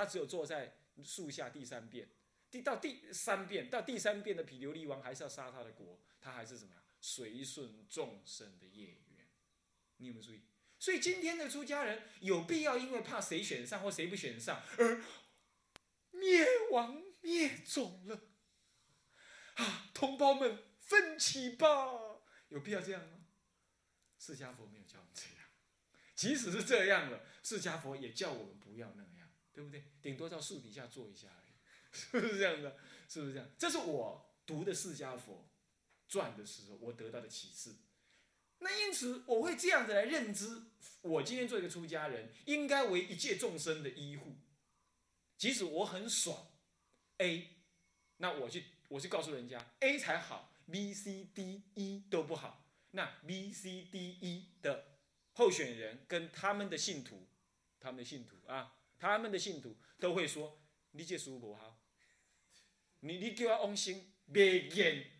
他只有坐在树下第三遍，第到第三遍到第三遍的毗琉璃王还是要杀他的国，他还是什么呀？随顺众生的业缘。你有没有注意？所以今天的出家人有必要因为怕谁选上或谁不选上而灭亡灭种了？啊，同胞们，奋起吧！有必要这样吗？释迦佛没有教我们这样，即使是这样了，释迦佛也叫我们不要那样，对不对？顶多到树底下坐一下而已，是不是这样的？是不是这样？这是我读的释迦佛传的时候，我得到的启示。那因此，我会这样子来认知：我今天做一个出家人，应该为一切众生的医护。即使我很爽，A，那我去，我去告诉人家 A 才好，B、C、D、E 都不好。那 B、C、D、E 的候选人跟他们的信徒，他们的信徒啊，他们的信徒都会说：你这书不好，你你给我往心别演，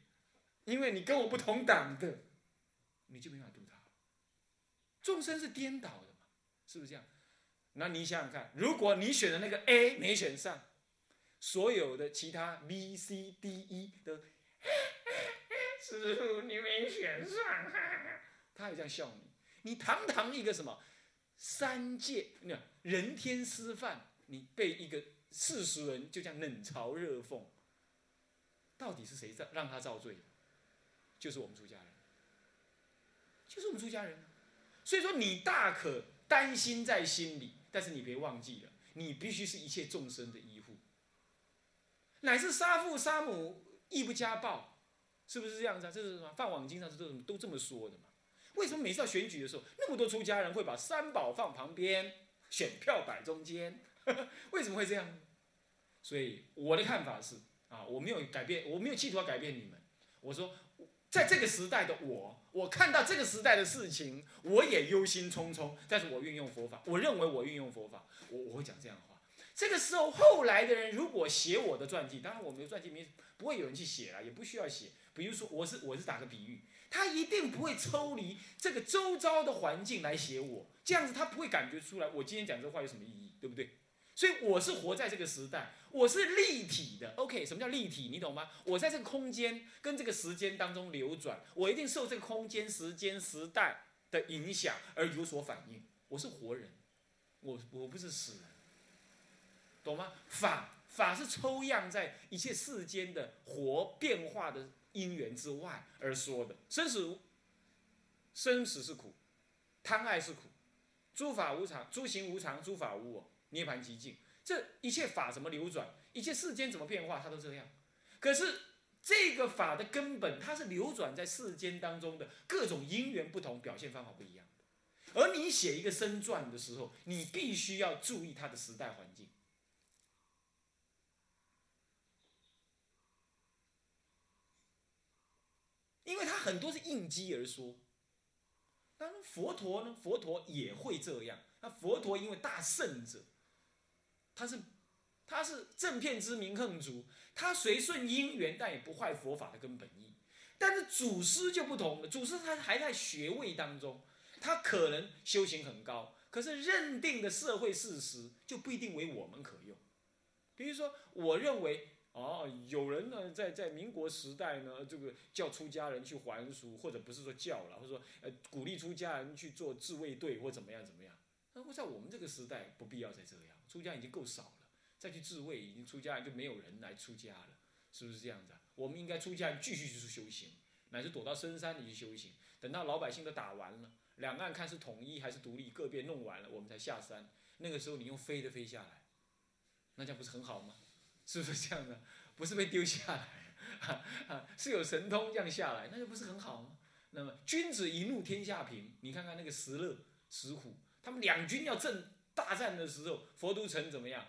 因为你跟我不同党的，你就没法度他。众生是颠倒的嘛，是不是这样？那你想想看，如果你选的那个 A 没选上，所有的其他 B、C、D、E 都。师傅，你没选上，他还这样笑你。你堂堂一个什么三界那人天师范，你被一个世俗人就这样冷嘲热讽，到底是谁造让他遭罪？就是我们出家人，就是我们出家人。所以说，你大可担心在心里，但是你别忘记了，你必须是一切众生的依护，乃至杀父杀母亦不家暴。是不是这样子啊？这是什么？放网经上是都都这么说的嘛？为什么每次要选举的时候，那么多出家人会把三宝放旁边，选票摆中间？为什么会这样？所以我的看法是啊，我没有改变，我没有企图要改变你们。我说，在这个时代的我，我看到这个时代的事情，我也忧心忡忡。但是我运用佛法，我认为我运用佛法，我我会讲这样的话。这个时候，后来的人如果写我的传记，当然我没有传记，没不会有人去写了，也不需要写。比如说，我是我是打个比喻，他一定不会抽离这个周遭的环境来写我，这样子他不会感觉出来我今天讲这话有什么意义，对不对？所以我是活在这个时代，我是立体的。OK，什么叫立体？你懂吗？我在这个空间跟这个时间当中流转，我一定受这个空间、时间、时代的影响而有所反应。我是活人，我我不是死人，懂吗？法法是抽样在一切世间的活变化的。因缘之外而说的生死，生死是苦，贪爱是苦，诸法无常，诸行无常，诸法无我，涅盘寂静，这一切法怎么流转，一切世间怎么变化，它都这样。可是这个法的根本，它是流转在世间当中的各种因缘不同，表现方法不一样。而你写一个生传的时候，你必须要注意它的时代环境。因为他很多是应机而说，当然佛陀呢，佛陀也会这样。那佛陀因为大圣者，他是他是正片之名横足，他随顺因缘，但也不坏佛法的根本意。但是祖师就不同了，祖师他还在学位当中，他可能修行很高，可是认定的社会事实就不一定为我们可用。比如说，我认为。哦，有人呢，在在民国时代呢，这个叫出家人去还俗，或者不是说叫了，或者说呃鼓励出家人去做自卫队或怎么样怎么样。那我在我们这个时代，不必要再这样，出家已经够少了，再去自卫，已经出家人就没有人来出家了，是不是这样子？我们应该出家人继续去修行，乃至躲到深山里去修行，等到老百姓都打完了，两岸看是统一还是独立，个别弄完了，我们才下山。那个时候你用飞的飞下来，那这样不是很好吗？是不是这样的？不是被丢下来，是有神通这样下来，那就不是很好吗？那么君子一怒天下平，你看看那个石勒、石虎，他们两军要正大战的时候，佛都城怎么样？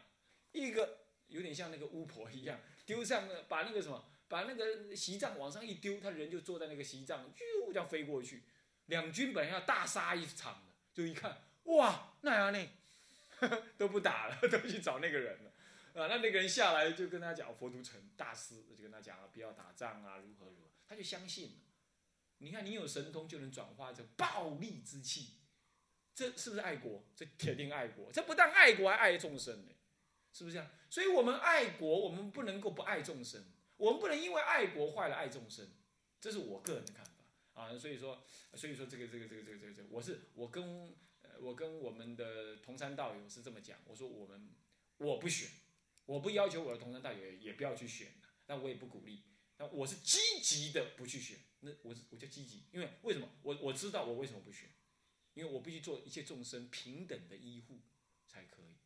一个有点像那个巫婆一样，丢上把那个什么，把那个席帐往上一丢，他人就坐在那个席帐，就这样飞过去。两军本来要大杀一场的，就一看，哇，那样呢，都不打了，都去找那个人了。啊，那那个人下来就跟他讲，佛都城大师就跟他讲了，不要打仗啊，如何如何，他就相信了。你看，你有神通就能转化这暴力之气，这是不是爱国？这铁定爱国。这不但爱国，还爱众生呢。是不是这样？所以我们爱国，我们不能够不爱众生，我们不能因为爱国坏了爱众生，这是我个人的看法啊。所以说，所以说这个这个这个这个这个，我是我跟呃我跟我们的同山道友是这么讲，我说我们我不选，我不要求我的同山道友也不要去选，但我也不鼓励，那我是积极的不去选，那我是我叫积极，因为为什么？我我知道我为什么不选，因为我必须做一切众生平等的医护才可以。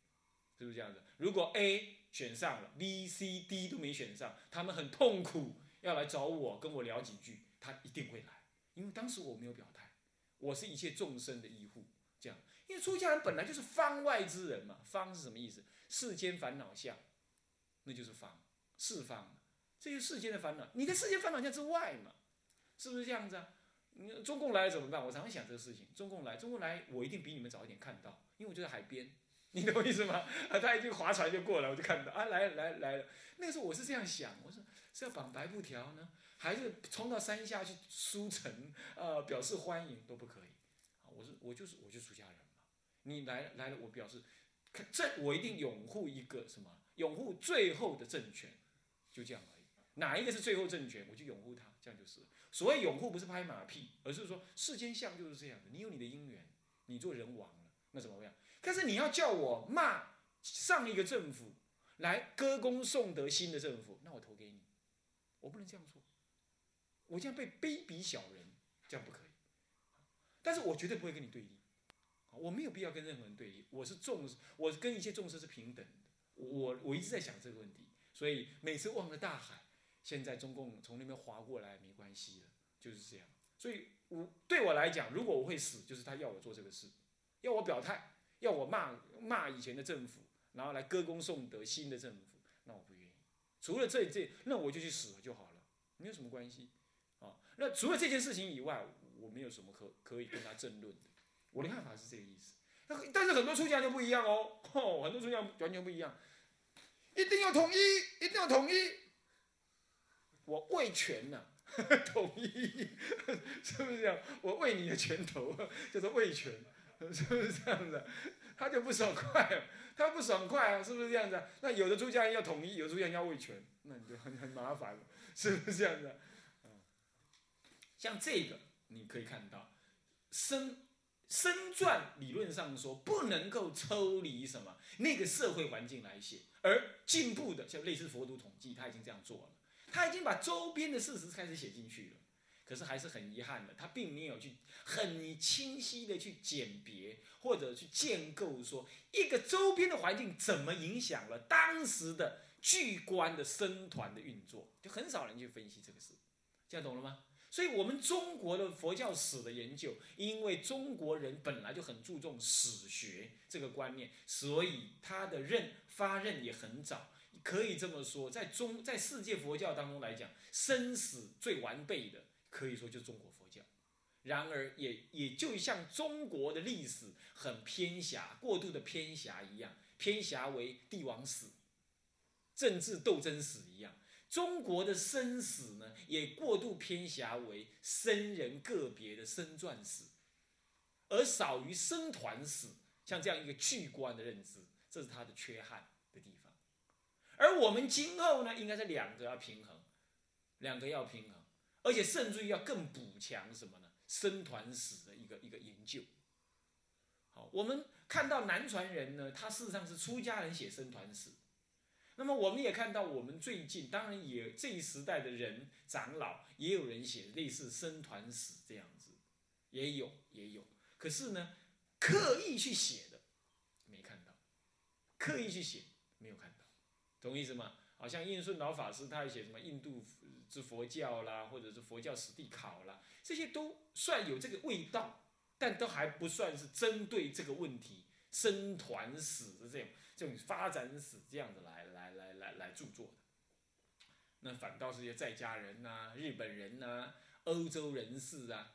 是不是这样子？如果 A 选上了，B、C、D 都没选上，他们很痛苦，要来找我跟我聊几句，他一定会来，因为当时我没有表态，我是一切众生的医护，这样，因为出家人本来就是方外之人嘛，方是什么意思？世间烦恼相，那就是方，四方，这就是世间的烦恼，你在世间烦恼相之外嘛，是不是这样子啊？你中共来了怎么办？我常常想这个事情，中共来，中共来，我一定比你们早一点看到，因为我就在海边。你懂我意思吗？啊，他已经划船就过来，我就看到啊，来来来了。那个时候我是这样想，我说是要绑白布条呢，还是冲到山下去书城呃，表示欢迎都不可以。我是我就是我就出家人嘛。你来来了，我表示，这我一定拥护一个什么？拥护最后的政权，就这样而已。哪一个是最后政权，我就拥护他，这样就是。所谓拥护不是拍马屁，而是说世间相就是这样的。你有你的因缘，你做人王了，那怎么样？但是你要叫我骂上一个政府，来歌功颂德新的政府，那我投给你，我不能这样做，我这样被卑鄙小人，这样不可以。但是我绝对不会跟你对立，我没有必要跟任何人对立，我是众，我跟一切众生是平等的。我我一直在想这个问题，所以每次望着大海，现在中共从那边划过来没关系的，就是这样。所以我对我来讲，如果我会死，就是他要我做这个事，要我表态。要我骂骂以前的政府，然后来歌功颂德新的政府，那我不愿意。除了这这，那我就去死了就好了，没有什么关系。啊，那除了这件事情以外，我没有什么可可以跟他争论的。我的看法是这个意思。那但是很多出家就不一样哦，吼，很多出家完全不一样，一定要统一，一定要统一。我为权呐，统一，是不是这样？我为你的拳头，叫做为权。是不是这样子？他就不爽快，他不爽快啊，是不是这样子？那有的出家人要统一，有的出家人要为权，那你就很很麻烦了，是不是这样子？像这个你可以看到，生生传理论上说不能够抽离什么那个社会环境来写，而进步的像类似佛读统计，他已经这样做了，他已经把周边的事实开始写进去了。可是还是很遗憾的，他并没有去很清晰的去鉴别或者去建构说一个周边的环境怎么影响了当时的巨观的僧团的运作，就很少人去分析这个事，这样懂了吗？所以，我们中国的佛教史的研究，因为中国人本来就很注重史学这个观念，所以他的任发任也很早，可以这么说，在中在世界佛教当中来讲，生死最完备的。可以说就是中国佛教，然而也也就像中国的历史很偏狭、过度的偏狭一样，偏狭为帝王史、政治斗争史一样，中国的生死呢也过度偏狭为僧人个别的生传史，而少于生团史，像这样一个巨观的认知，这是它的缺憾的地方。而我们今后呢，应该是两个要平衡，两个要平衡。而且甚至于要更补强什么呢？生团史的一个一个研究。好，我们看到南传人呢，他事实上是出家人写生团史。那么我们也看到，我们最近当然也这一时代的人长老也有人写类似生团史这样子，也有也有。可是呢，刻意去写的没看到，刻意去写没有看到，懂意思吗？好像印顺老法师他写什么印度。之佛教啦，或者是佛教史地考啦，这些都算有这个味道，但都还不算是针对这个问题生团史的这种这种发展史这样子来来来著作的。那反倒是些在家人呐、日本人呐、欧洲人士啊，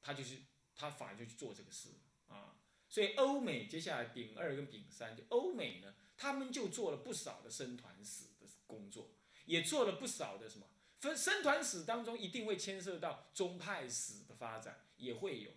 他就是他反而就去做这个事啊。所以欧美接下来丙二跟丙三，就欧美呢，他们就做了不少的生团史的工作，也做了不少的什么。分生团史当中一定会牵涉到宗派史的发展，也会有。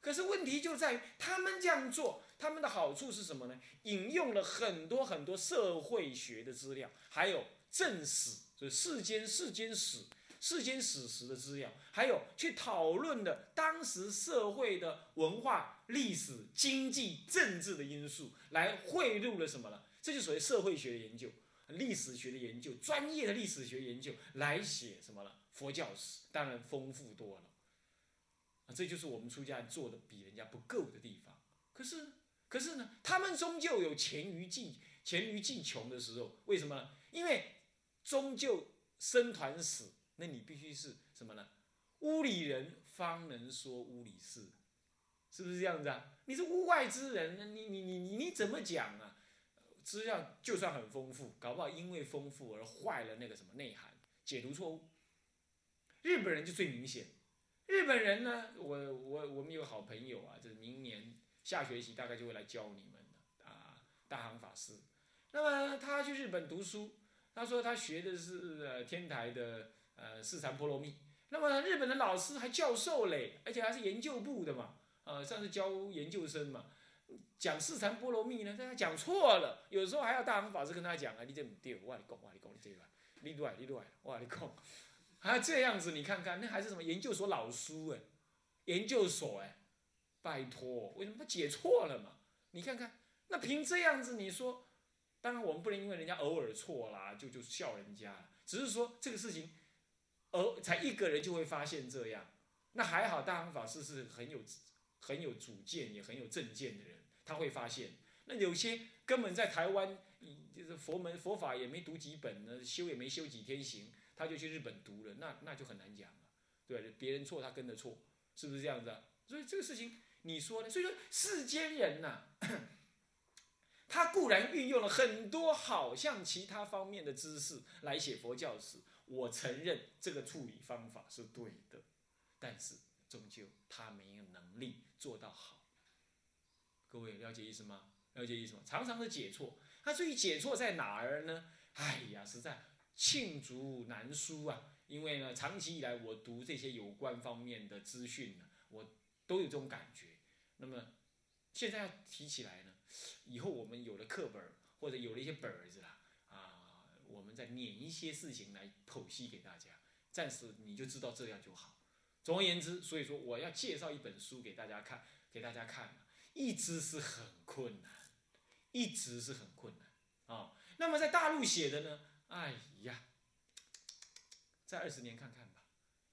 可是问题就在于他们这样做，他们的好处是什么呢？引用了很多很多社会学的资料，还有正史，就是世间世间史、世间史实的资料，还有去讨论的当时社会的文化、历史、经济、政治的因素，来汇入了什么呢？这就属于社会学的研究、历史学的研究、专业的历史学研究来写什么了？佛教史，当然丰富多了。啊，这就是我们出家人做的比人家不够的地方。可是，可是呢，他们终究有黔驴技黔驴技穷的时候。为什么呢？因为终究生团死，那你必须是什么呢？屋里人方能说屋里事，是不是这样子啊？你是屋外之人，你你你你你怎么讲啊？资料就算很丰富，搞不好因为丰富而坏了那个什么内涵，解读错误。日本人就最明显。日本人呢，我我我们有好朋友啊，就是明年下学期大概就会来教你们的啊，大行法师。那么他去日本读书，他说他学的是呃天台的呃四禅波罗蜜。那么日本的老师还教授嘞，而且还是研究部的嘛，呃，算是教研究生嘛，讲四禅波罗蜜呢，但他讲错了，有时候还要大行法师跟他讲啊，你这不对，我跟你讲，我跟你讲，你这个，你对，你对，我跟你讲。还这样子，你看看，那还是什么研究所老师哎，研究所哎，拜托，为什么他解错了嘛？你看看，那凭这样子，你说，当然我们不能因为人家偶尔错啦，就就笑人家，只是说这个事情，而才一个人就会发现这样，那还好，大行法师是很有很有主见，也很有正见的人，他会发现，那有些根本在台湾，就是佛门佛法也没读几本呢，修也没修几天行。他就去日本读了，那那就很难讲了，对别人错他跟着错，是不是这样子啊？所以这个事情你说呢？所以说世间人呐，他固然运用了很多好像其他方面的知识来写佛教史，我承认这个处理方法是对的，但是终究他没有能力做到好。各位了解意思吗？了解意思吗？常常的解错，他至于解错在哪儿呢？哎呀，实在。罄竹难书啊！因为呢，长期以来我读这些有关方面的资讯呢，我都有这种感觉。那么现在要提起来呢，以后我们有了课本或者有了一些本子啦，啊，我们再捻一些事情来剖析给大家。暂时你就知道这样就好。总而言之，所以说我要介绍一本书给大家看，给大家看，一直是很困难，一直是很困难啊。那么在大陆写的呢？哎呀，再二十年看看吧，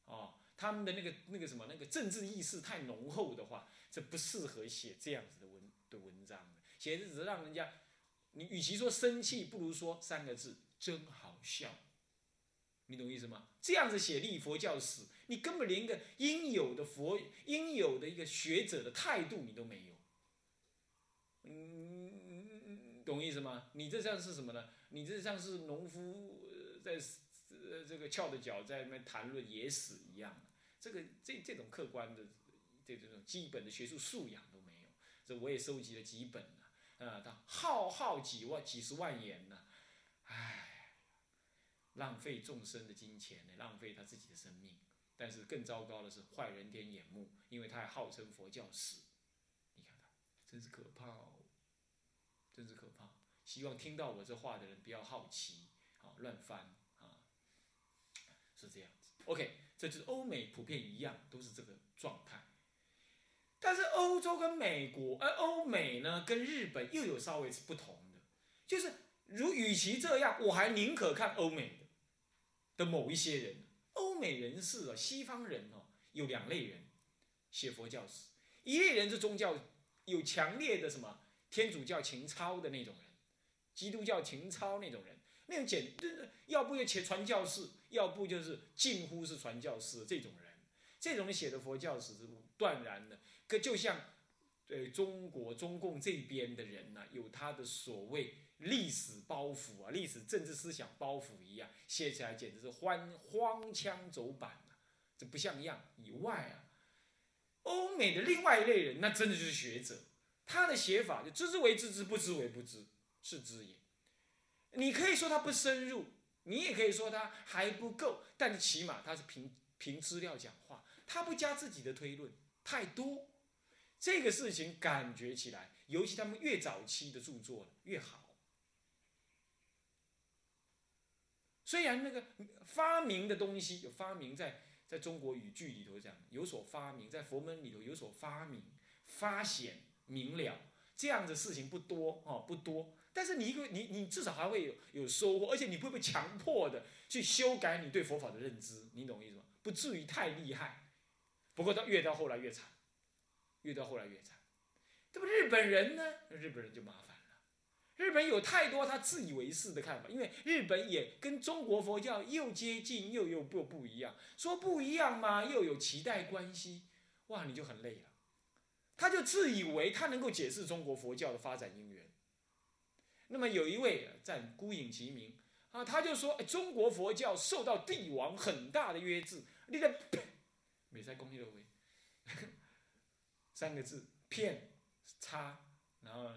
哦，他们的那个那个什么那个政治意识太浓厚的话，这不适合写这样子的文的文章的，写的只是让人家，你与其说生气，不如说三个字真好笑，你懂意思吗？这样子写立佛教史，你根本连个应有的佛应有的一个学者的态度你都没有，嗯，懂意思吗？你这像是什么呢？你这像是农夫在呃这个翘着脚在那边谈论野史一样，这个这这种客观的这这种基本的学术素养都没有。这我也收集了几本呢，啊，他浩浩几万几十万言呢，唉，浪费众生的金钱呢，浪费他自己的生命。但是更糟糕的是坏人天眼目，因为他还号称佛教史，你看他真是可怕哦，真是可怕。希望听到我这话的人不要好奇，啊，乱翻啊，是这样。OK，这就是欧美普遍一样，都是这个状态。但是欧洲跟美国，而欧美呢跟日本又有稍微是不同的，就是如与其这样，我还宁可看欧美的的某一些人，欧美人士啊，西方人哦，有两类人写佛教史，一类人是宗教有强烈的什么天主教情操的那种人。基督教情操那种人，那种简，要不就写传教士，要不就是近乎是传教士这种人，这种人写的佛教史是断然的，可就像，呃中国中共这边的人呢，有他的所谓历史包袱啊，历史政治思想包袱一样，写起来简直是荒荒腔走板啊，这不像样。以外啊，欧美的另外一类人，那真的就是学者，他的写法就知之为知之，不知为不知。是知也，你可以说他不深入，你也可以说他还不够，但起码他是凭凭资料讲话，他不加自己的推论太多，这个事情感觉起来尤其他们越早期的著作越好。虽然那个发明的东西有发明在在中国语句里头讲有所发明，在佛门里头有所发明、发显明了，这样的事情不多哦，不多。但是你一个你你至少还会有有收获，而且你不会被强迫的去修改你对佛法的认知，你懂我意思吗？不至于太厉害。不过到越到后来越惨，越到后来越惨。这不日本人呢？日本人就麻烦了。日本有太多他自以为是的看法，因为日本也跟中国佛教又接近又又不不一样。说不一样嘛，又有期待关系，哇，你就很累了。他就自以为他能够解释中国佛教的发展因缘。那么有一位在孤影其名啊，他就说：中国佛教受到帝王很大的约制。你的美在公益的位，三个字骗差，然后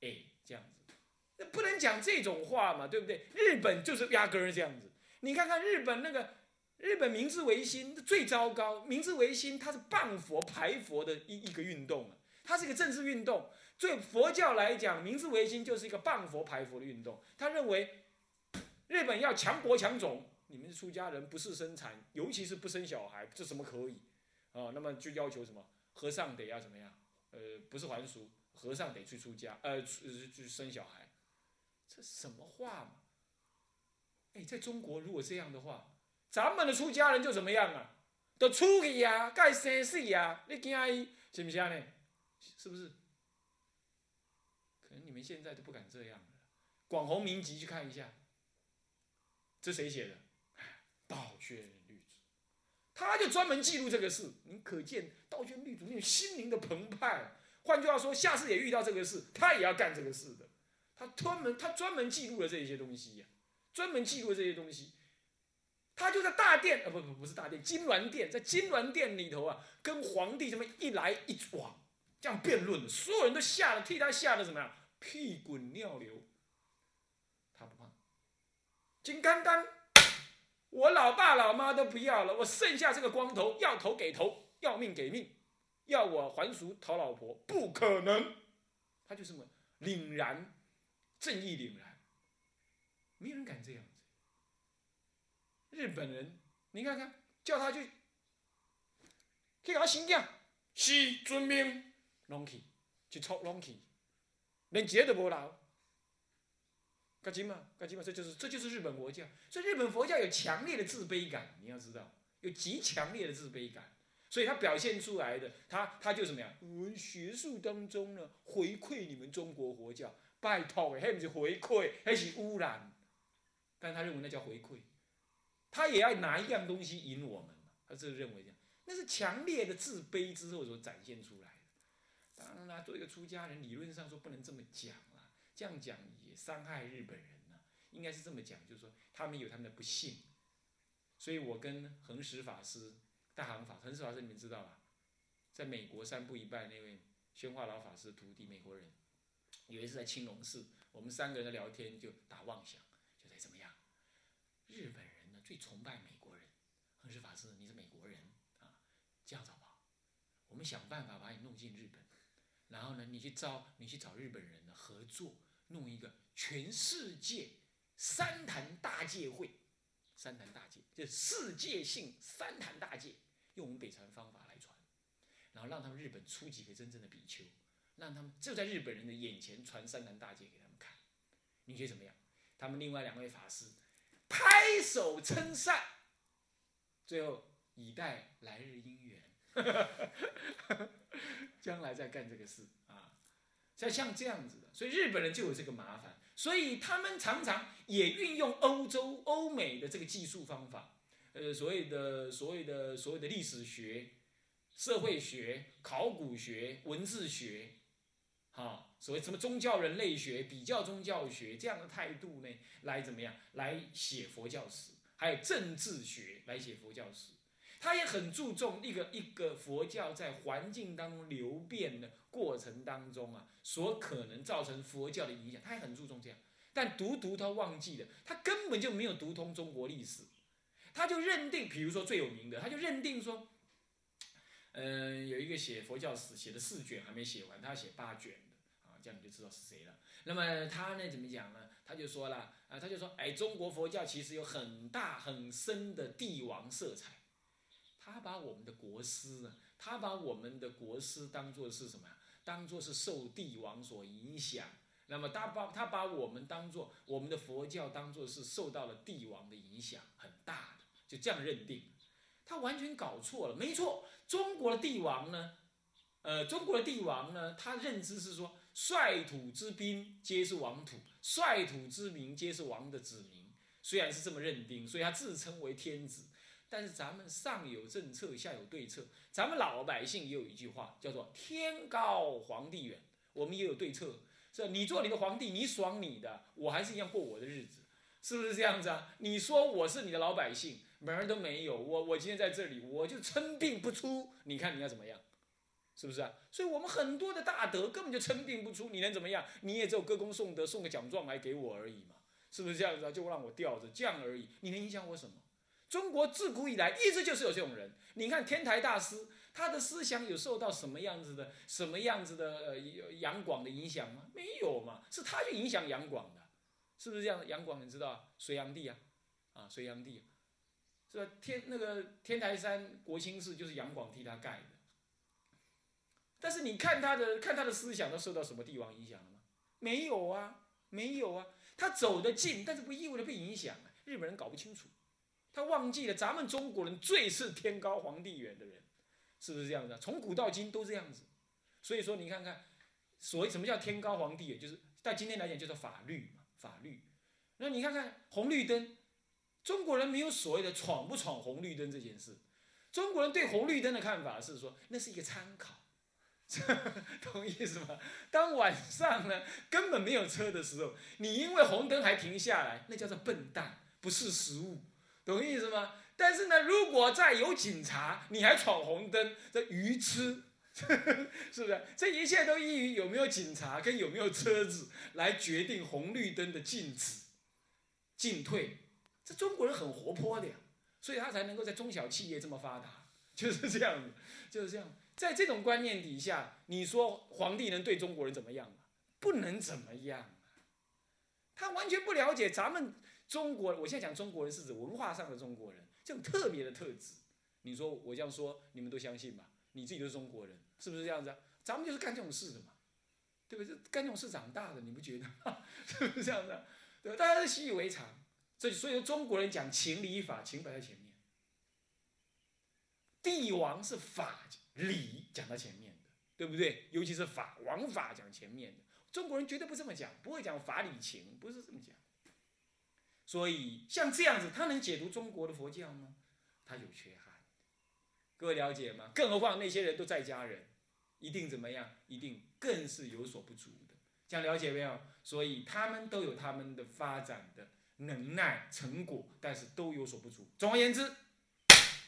哎这样子。那不能讲这种话嘛，对不对？日本就是压根儿这样子。你看看日本那个日本明治维新最糟糕，明治维新它是谤佛排佛的一一个运动啊，它是一个政治运动。对佛教来讲，明治维新就是一个谤佛排佛的运动。他认为日本要强国强种，你们是出家人不是生产，尤其是不生小孩，这怎么可以啊？那么就要求什么和尚得要怎么样？呃，不是还俗，和尚得去出家，呃，去生小孩。这什么话嘛？哎，在中国如果这样的话，咱们的出家人就怎么样啊？都出去呀，该生死呀，你惊伊是不是呢？是不是？可能你们现在都不敢这样了。广弘明集去看一下，这谁写的？道宣律祖，他就专门记录这个事。你可见道宣律祖那种心灵的澎湃。换句话说，下次也遇到这个事，他也要干这个事的。他专门，他专门记录了这些东西呀，专门记录这些东西。他就在大殿，啊不不不是大殿，金銮殿，在金銮殿里头啊，跟皇帝这么一来一往，这样辩论，所有人都吓得替他吓得怎么样？屁滚尿流。他不怕，金刚刚，我老爸老妈都不要了，我剩下这个光头，要头给头，要命给命，要我还俗讨老婆，不可能。他就这么凛然。正义凛然，没人敢这样子。日本人，你看看，叫他去，去搞新疆，是遵命，拢去，去抄拢去，连节都不留。干紧嘛？干紧嘛？这就是这就是日本佛教。所以日本佛教有强烈的自卑感，你要知道，有极强烈的自卑感。所以他表现出来的，他他就怎么样？我们学术当中呢，回馈你们中国佛教。拜托的，那不是回馈，那是污染。但他认为那叫回馈，他也要拿一样东西引我们。他是认为这样，那是强烈的自卑之后所展现出来的。当然啦，做一个出家人，理论上说不能这么讲啊，这样讲也伤害日本人呐。应该是这么讲，就是说他们有他们的不幸。所以我跟恒实法师、大行法、恒实法师，你们知道吧？在美国三步一拜那位宣化老法师徒弟，美国人。有一次在青龙寺，我们三个人的聊天就打妄想，就在怎么样？日本人呢最崇拜美国人，恒实法师你是美国人啊，这样子好不好？我们想办法把你弄进日本，然后呢你去招你去找日本人呢合作，弄一个全世界三坛大戒会，三坛大戒就世界性三坛大戒，用我们北传方法来传，然后让他们日本出几个真正的比丘。让他们就在日本人的眼前传三坛大戒给他们看，你觉得怎么样？他们另外两位法师拍手称赞，最后以待来日姻缘，将来再干这个事啊！像像这样子的，所以日本人就有这个麻烦，所以他们常常也运用欧洲、欧美的这个技术方法，呃，所谓的所谓的所谓的历史学、社会学、考古学、文字学。啊，所谓什么宗教人类学、比较宗教学这样的态度呢？来怎么样？来写佛教史，还有政治学来写佛教史。他也很注重一个一个佛教在环境当中流变的过程当中啊，所可能造成佛教的影响，他也很注重这样。但独独他忘记了，他根本就没有读通中国历史，他就认定，比如说最有名的，他就认定说。嗯，有一个写佛教史写的四卷还没写完，他要写八卷的啊。这样你就知道是谁了。那么他呢怎么讲呢？他就说了啊，他就说，哎，中国佛教其实有很大很深的帝王色彩。他把我们的国师啊，他把我们的国师当做是什么呀？当做是受帝王所影响。那么他把他把我们当做我们的佛教当做是受到了帝王的影响很大的，就这样认定。他完全搞错了，没错，中国的帝王呢，呃，中国的帝王呢，他认知是说，率土之滨皆是王土，率土之民皆是王的子民。虽然是这么认定，所以他自称为天子。但是咱们上有政策，下有对策。咱们老百姓也有一句话，叫做“天高皇帝远”。我们也有对策，是你做你的皇帝，你爽你的，我还是一样过我的日子，是不是这样子啊？你说我是你的老百姓，门儿都没有。我我今天在这里，我就称病不出。你看你要怎么样？是不是啊？所以我们很多的大德根本就称病不出，你能怎么样？你也只有歌功颂德，送个奖状来给我而已嘛，是不是这样子啊？就让我吊着这样而已，你能影响我什么？中国自古以来一直就是有这种人。你看天台大师，他的思想有受到什么样子的、什么样子的呃杨广的影响吗？没有嘛，是他去影响杨广的，是不是这样？杨广你知道，隋炀帝啊，啊隋炀帝，是吧？天那个天台山国清寺就是杨广替他盖的。但是你看他的看他的思想，都受到什么帝王影响了吗？没有啊，没有啊。他走得近，但是不意味着被影响啊。日本人搞不清楚。他忘记了，咱们中国人最是天高皇帝远的人，是不是这样子？从古到今都这样子。所以说，你看看，所谓什么叫天高皇帝远，就是在今天来讲就是法律嘛，法律。那你看看红绿灯，中国人没有所谓的闯不闯红绿灯这件事。中国人对红绿灯的看法是说，那是一个参考，懂意思吗？当晚上呢根本没有车的时候，你因为红灯还停下来，那叫做笨蛋，不是食物。懂意思吗？但是呢，如果再有警察，你还闯红灯，这愚痴，是不是？这一切都依于有没有警察跟有没有车子来决定红绿灯的禁止、进退。这中国人很活泼的呀，所以他才能够在中小企业这么发达，就是这样子，就是这样。在这种观念底下，你说皇帝能对中国人怎么样不能怎么样他完全不了解咱们。中国，我现在讲中国人是指文化上的中国人，这种特别的特质。你说我这样说，你们都相信吧？你自己就是中国人，是不是这样子？咱们就是干这种事的嘛，对不对？干这种事长大的，你不觉得？是不是这样子？对吧？大家都习以为常。这所以说，中国人讲情理法，情摆在前面。帝王是法理讲到前面的，对不对？尤其是法王法讲前面的，中国人绝对不这么讲，不会讲法理情，不是这么讲。所以像这样子，他能解读中国的佛教吗？他有缺憾，各位了解吗？更何况那些人都在家人，一定怎么样？一定更是有所不足的。这样了解没有？所以他们都有他们的发展的能耐成果，但是都有所不足。总而言之，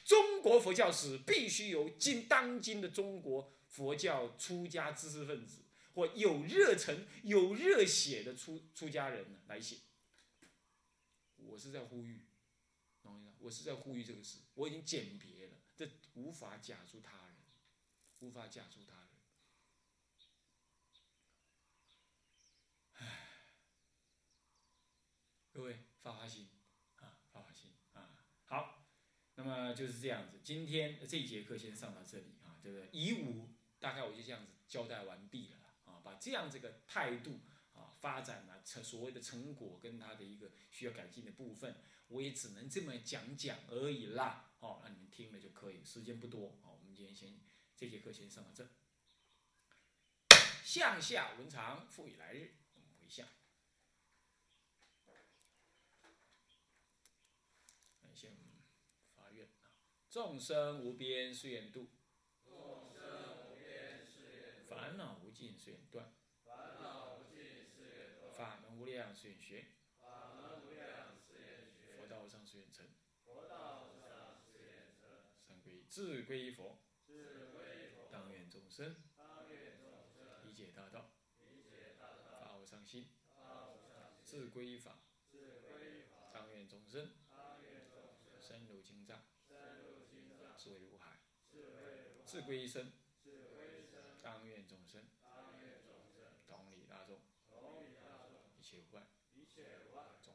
中国佛教史必须由今当今的中国佛教出家知识分子或有热忱、有热血的出出家人来写。我是在呼吁，懂意思？我是在呼吁这个事，我已经鉴别了，这无法假诸他人，无法假诸他人。唉，各位发发心啊，发发心啊。好，那么就是这样子。今天这一节课先上到这里啊，这个以武大概我就这样子交代完毕了啊，把这样这个态度。发展了成所谓的成果跟他的一个需要改进的部分，我也只能这么讲讲而已啦。好，那你们听了就可以，时间不多。好，我们今天先这节课先上到这。向下文长，复以来日，我们回向。感谢我们法院啊，众生无边誓愿度，众生无边誓愿度，烦恼无尽誓愿断。誓愿学，佛道上誓愿成，三归智归佛，当愿众生。理解大道，发无上心，自归法，当愿众生。深入经藏，智慧如海，智归生，当愿众生同理。总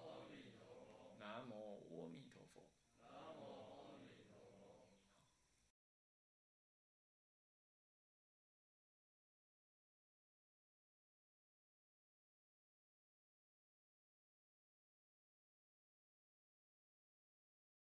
南无阿弥。